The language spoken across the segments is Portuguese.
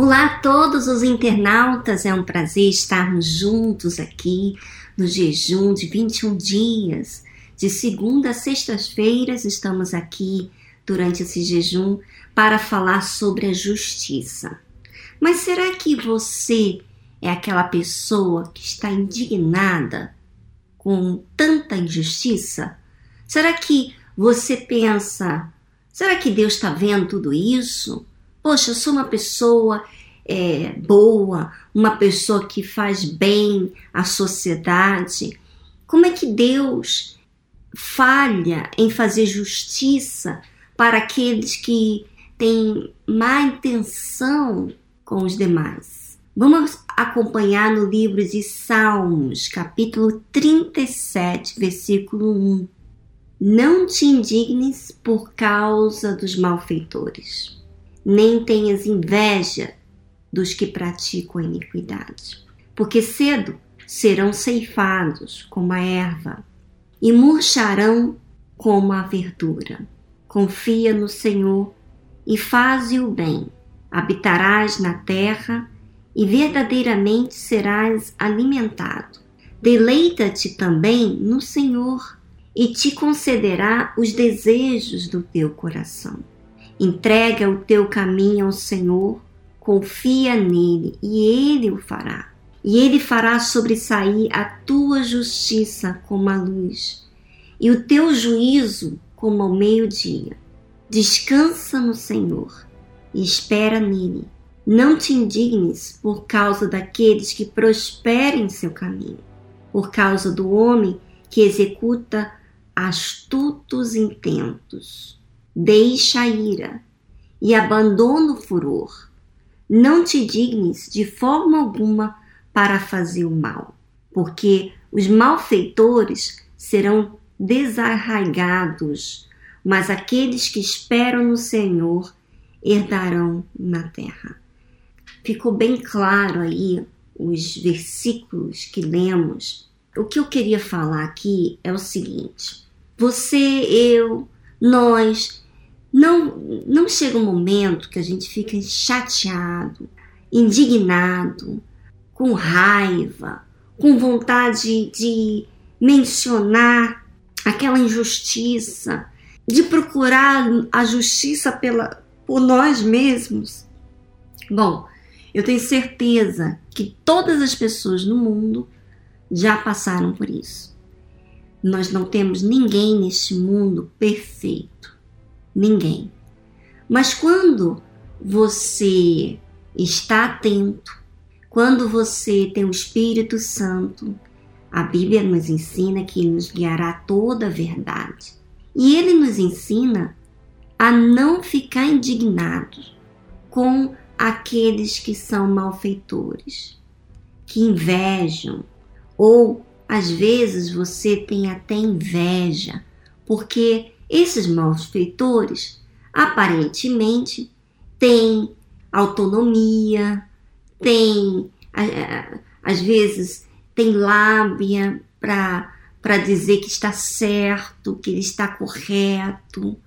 Olá todos os internautas, é um prazer estarmos juntos aqui no jejum de 21 dias. De segunda a sextas-feiras estamos aqui durante esse jejum para falar sobre a justiça. Mas será que você é aquela pessoa que está indignada com tanta injustiça? Será que você pensa, será que Deus está vendo tudo isso? Poxa, eu sou uma pessoa é, boa, uma pessoa que faz bem à sociedade. Como é que Deus falha em fazer justiça para aqueles que têm má intenção com os demais? Vamos acompanhar no livro de Salmos, capítulo 37, versículo 1. Não te indignes por causa dos malfeitores nem tenhas inveja dos que praticam a iniquidade, porque cedo serão ceifados como a erva e murcharão como a verdura. Confia no Senhor e faze o bem, habitarás na terra e verdadeiramente serás alimentado. Deleita-te também no Senhor e te concederá os desejos do teu coração. Entrega o teu caminho ao Senhor, confia nele e ele o fará. E ele fará sobressair a tua justiça como a luz e o teu juízo como ao meio-dia. Descansa no Senhor e espera nele. Não te indignes por causa daqueles que prosperem seu caminho, por causa do homem que executa astutos intentos deixa a ira e abandona o furor. Não te dignes de forma alguma para fazer o mal, porque os malfeitores serão desarraigados, mas aqueles que esperam no Senhor herdarão na terra. Ficou bem claro aí os versículos que lemos. O que eu queria falar aqui é o seguinte: você, eu, nós não, não chega um momento que a gente fica chateado, indignado, com raiva, com vontade de mencionar aquela injustiça, de procurar a justiça pela, por nós mesmos? Bom, eu tenho certeza que todas as pessoas no mundo já passaram por isso. Nós não temos ninguém neste mundo perfeito ninguém. Mas quando você está atento, quando você tem o Espírito Santo, a Bíblia nos ensina que ele nos guiará toda a verdade. E ele nos ensina a não ficar indignados com aqueles que são malfeitores, que invejam, ou às vezes você tem até inveja, porque esses malfeitores aparentemente têm autonomia, têm, às vezes, têm lábia para dizer que está certo, que ele está correto.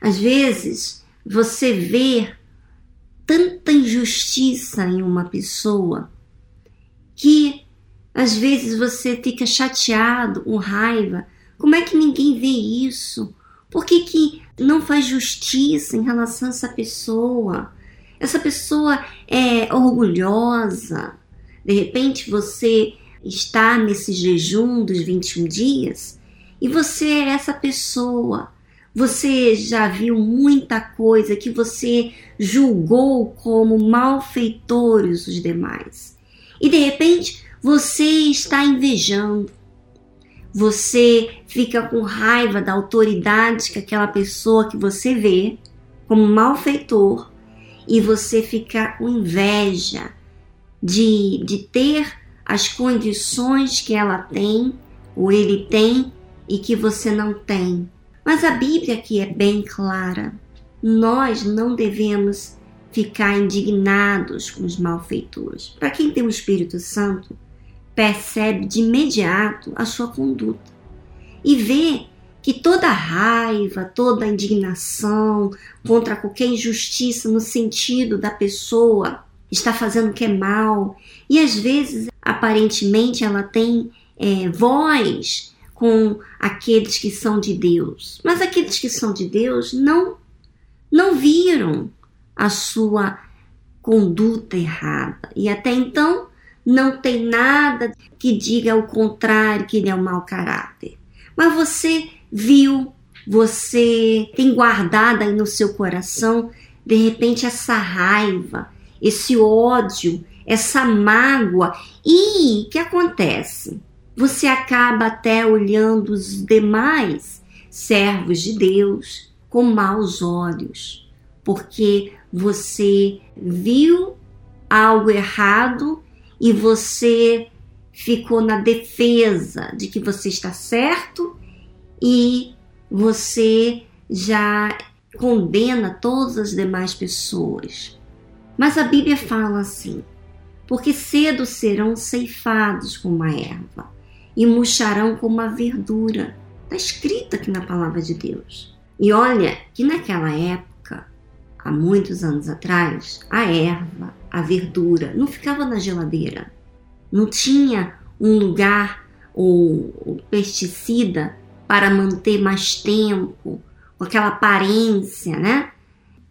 Às vezes, você vê tanta injustiça em uma pessoa que às vezes você fica chateado, com raiva, como é que ninguém vê isso? Por que, que não faz justiça em relação a essa pessoa? Essa pessoa é orgulhosa. De repente você está nesse jejum dos 21 dias e você é essa pessoa. Você já viu muita coisa que você julgou como malfeitores os demais. E de repente você está invejando você fica com raiva da autoridade que aquela pessoa que você vê como malfeitor e você fica com inveja de, de ter as condições que ela tem ou ele tem e que você não tem. Mas a Bíblia aqui é bem clara. Nós não devemos ficar indignados com os malfeitores. Para quem tem o Espírito Santo, percebe de imediato a sua conduta e vê que toda raiva, toda indignação contra qualquer injustiça no sentido da pessoa está fazendo o que é mal. E às vezes aparentemente ela tem é, voz com aqueles que são de Deus, mas aqueles que são de Deus não não viram a sua conduta errada. E até então não tem nada que diga o contrário que ele é um mau caráter. Mas você viu, você tem guardado aí no seu coração, de repente, essa raiva, esse ódio, essa mágoa. E o que acontece? Você acaba até olhando os demais servos de Deus com maus olhos, porque você viu algo errado e você ficou na defesa de que você está certo e você já condena todas as demais pessoas. Mas a Bíblia fala assim: porque cedo serão ceifados como a erva e murcharão como a verdura. Está escrito aqui na palavra de Deus. E olha que naquela época, há muitos anos atrás, a erva, a verdura, não ficava na geladeira. Não tinha um lugar ou pesticida para manter mais tempo, com aquela aparência, né?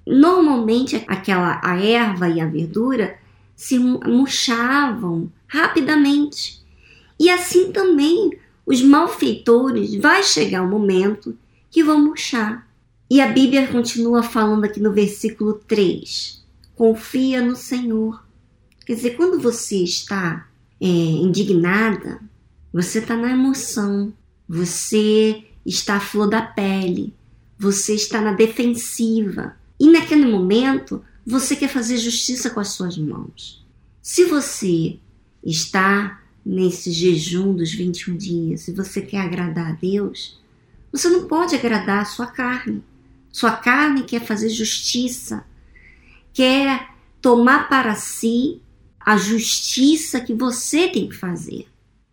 Normalmente aquela a erva e a verdura se murchavam rapidamente. E assim também os malfeitores vai chegar um momento que vão murchar. E a Bíblia continua falando aqui no versículo 3: confia no Senhor. Quer dizer, quando você está é, indignada, você está na emoção, você está à flor da pele, você está na defensiva. E naquele momento, você quer fazer justiça com as suas mãos. Se você está nesse jejum dos 21 dias e você quer agradar a Deus, você não pode agradar a sua carne. Sua carne quer fazer justiça, quer tomar para si a justiça que você tem que fazer.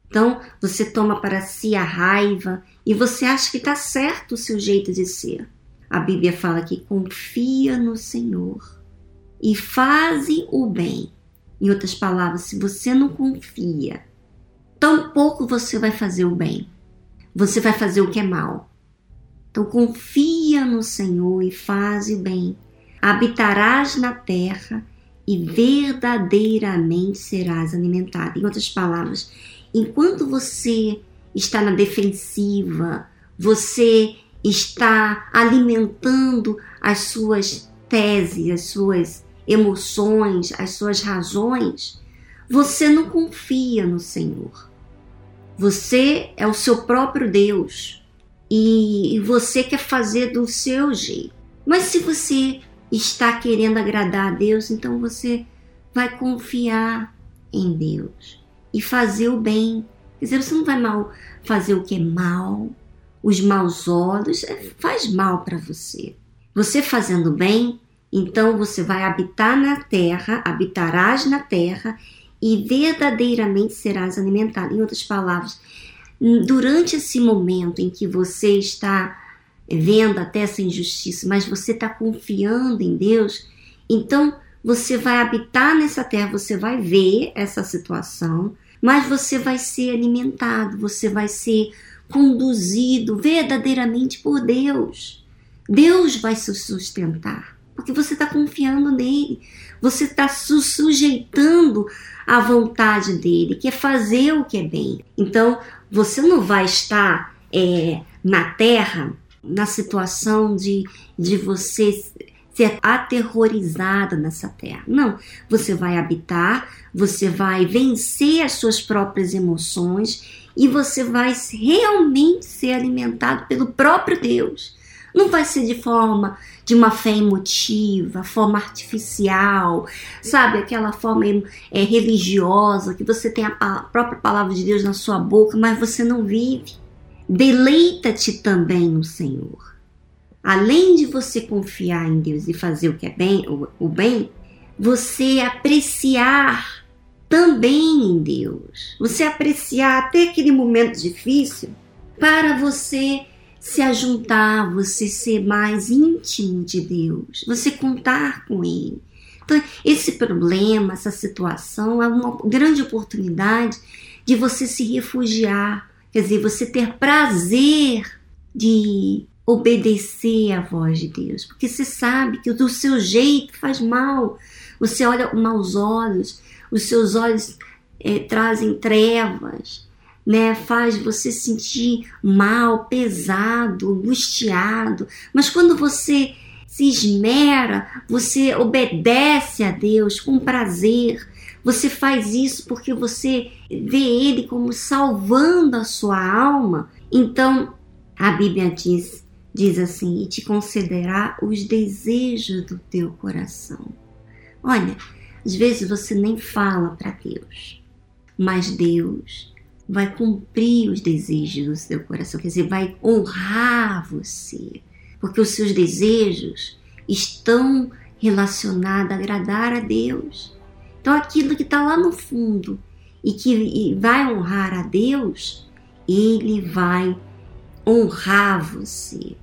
Então, você toma para si a raiva e você acha que está certo o seu jeito de ser. A Bíblia fala que confia no Senhor e faze o bem. Em outras palavras, se você não confia, tampouco você vai fazer o bem. Você vai fazer o que é mal. Então confia no Senhor e faze o bem. Habitarás na terra e verdadeiramente serás alimentado. Em outras palavras, enquanto você está na defensiva, você está alimentando as suas teses, as suas emoções, as suas razões, você não confia no Senhor. Você é o seu próprio Deus e você quer fazer do seu jeito. Mas se você está querendo agradar a Deus, então você vai confiar em Deus e fazer o bem. Quer dizer, você não vai mal fazer o que é mal, os maus olhos, é, faz mal para você. Você fazendo bem, então você vai habitar na terra, habitarás na terra e verdadeiramente serás alimentado. Em outras palavras, durante esse momento em que você está vendo até essa injustiça, mas você está confiando em Deus, então você vai habitar nessa terra, você vai ver essa situação, mas você vai ser alimentado, você vai ser conduzido verdadeiramente por Deus. Deus vai se sustentar, porque você está confiando nele, você está se sujeitando à vontade dele, que é fazer o que é bem. Então, você não vai estar é, na terra na situação de, de você ser aterrorizada nessa terra. Não, você vai habitar, você vai vencer as suas próprias emoções e você vai realmente ser alimentado pelo próprio Deus. Não vai ser de forma de uma fé emotiva, forma artificial, sabe? Aquela forma é, religiosa, que você tem a própria palavra de Deus na sua boca, mas você não vive. Deleita-te também no Senhor além de você confiar em Deus e fazer o que é bem, o, o bem, você apreciar também em Deus. Você apreciar até aquele momento difícil para você se ajuntar, você ser mais íntimo de Deus, você contar com Ele. Então, esse problema, essa situação é uma grande oportunidade de você se refugiar, quer dizer, você ter prazer de obedecer à voz de Deus, porque você sabe que do seu jeito faz mal. Você olha com maus olhos, os seus olhos é, trazem trevas, né? Faz você sentir mal, pesado, angustiado. Mas quando você se esmera, você obedece a Deus com prazer. Você faz isso porque você vê Ele como salvando a sua alma. Então, a Bíblia diz, diz assim: e te concederá os desejos do teu coração. Olha, às vezes você nem fala para Deus, mas Deus vai cumprir os desejos do seu coração, quer dizer, vai honrar você porque os seus desejos estão relacionados a agradar a Deus. Então, aquilo que está lá no fundo e que vai honrar a Deus, ele vai honrar você.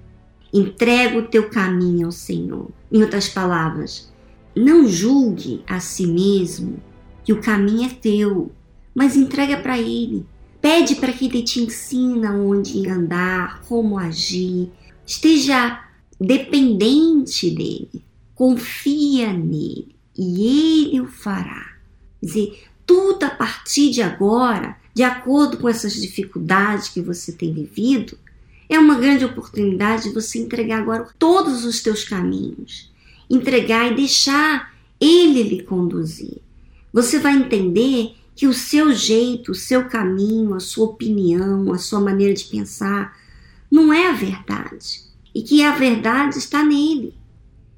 Entrega o teu caminho ao Senhor. Em outras palavras, não julgue a si mesmo que o caminho é teu, mas entrega para Ele. Pede para que Ele te ensine onde andar, como agir, Esteja dependente dele, confia nele e ele o fará. Quer dizer, tudo a partir de agora, de acordo com essas dificuldades que você tem vivido, é uma grande oportunidade de você entregar agora todos os teus caminhos, entregar e deixar ele lhe conduzir. Você vai entender que o seu jeito, o seu caminho, a sua opinião, a sua maneira de pensar, não é a verdade e que a verdade está nele.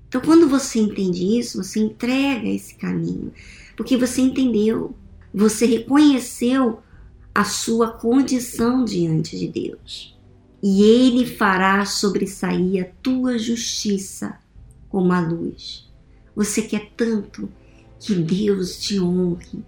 Então, quando você entende isso, você entrega esse caminho, porque você entendeu, você reconheceu a sua condição diante de Deus. E ele fará sobressair a tua justiça como a luz. Você quer tanto que Deus te honre,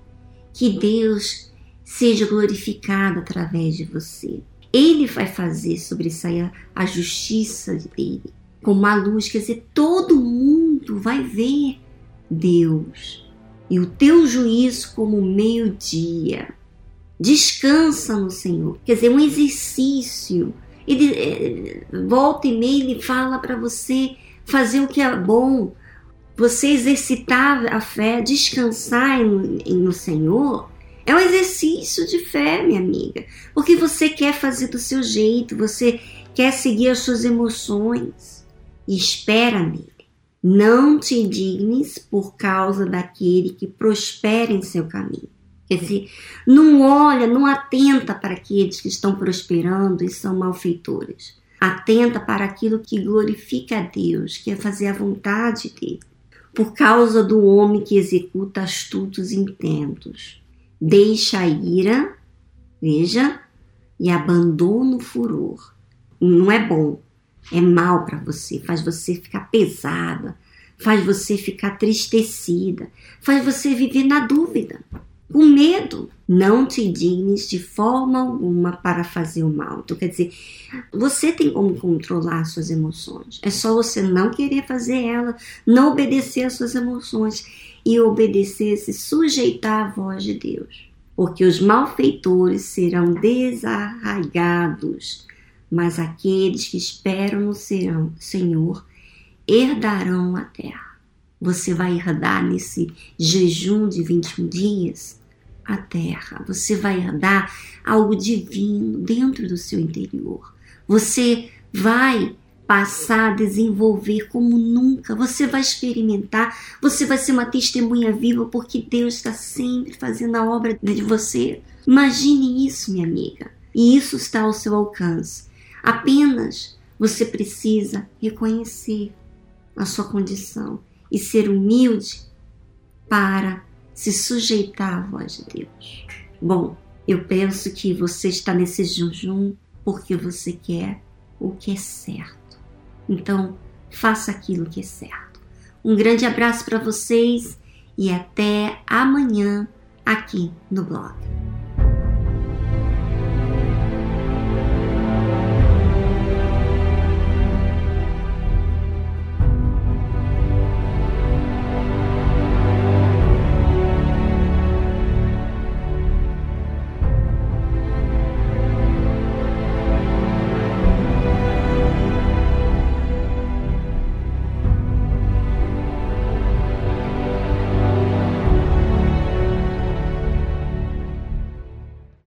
que Deus seja glorificado através de você. Ele vai fazer sobressair a justiça dele como a luz, quer dizer, todo mundo vai ver Deus e o teu juízo como meio-dia. Descansa no Senhor, quer dizer, um exercício. Ele é, volta e meia ele fala para você fazer o que é bom, você exercitar a fé, descansar no, no Senhor é um exercício de fé, minha amiga, porque você quer fazer do seu jeito, você quer seguir as suas emoções e espera nele. Não te indignes por causa daquele que prospera em seu caminho. Quer dizer, não olha, não atenta para aqueles que estão prosperando e são malfeitores. Atenta para aquilo que glorifica a Deus, que é fazer a vontade dele. Por causa do homem que executa astutos intentos deixa a ira, veja, e abandona o furor. Não é bom, é mal para você, faz você ficar pesada, faz você ficar tristecida, faz você viver na dúvida, com medo. Não te dignes de forma alguma para fazer o mal. Então, quer dizer, você tem como controlar suas emoções. É só você não querer fazer ela, não obedecer às suas emoções e obedecer, se sujeitar à voz de Deus. Porque os malfeitores serão desarraigados, mas aqueles que esperam no Senhor herdarão a terra. Você vai herdar nesse jejum de 21 dias a terra. Você vai herdar algo divino dentro do seu interior. Você vai passar a desenvolver como nunca. Você vai experimentar, você vai ser uma testemunha viva porque Deus está sempre fazendo a obra de você. Imagine isso, minha amiga. E isso está ao seu alcance. Apenas você precisa reconhecer a sua condição e ser humilde para se sujeitar à voz de Deus. Bom, eu penso que você está nesse jejum porque você quer o que é certo então, faça aquilo que é certo. Um grande abraço para vocês e até amanhã aqui no blog.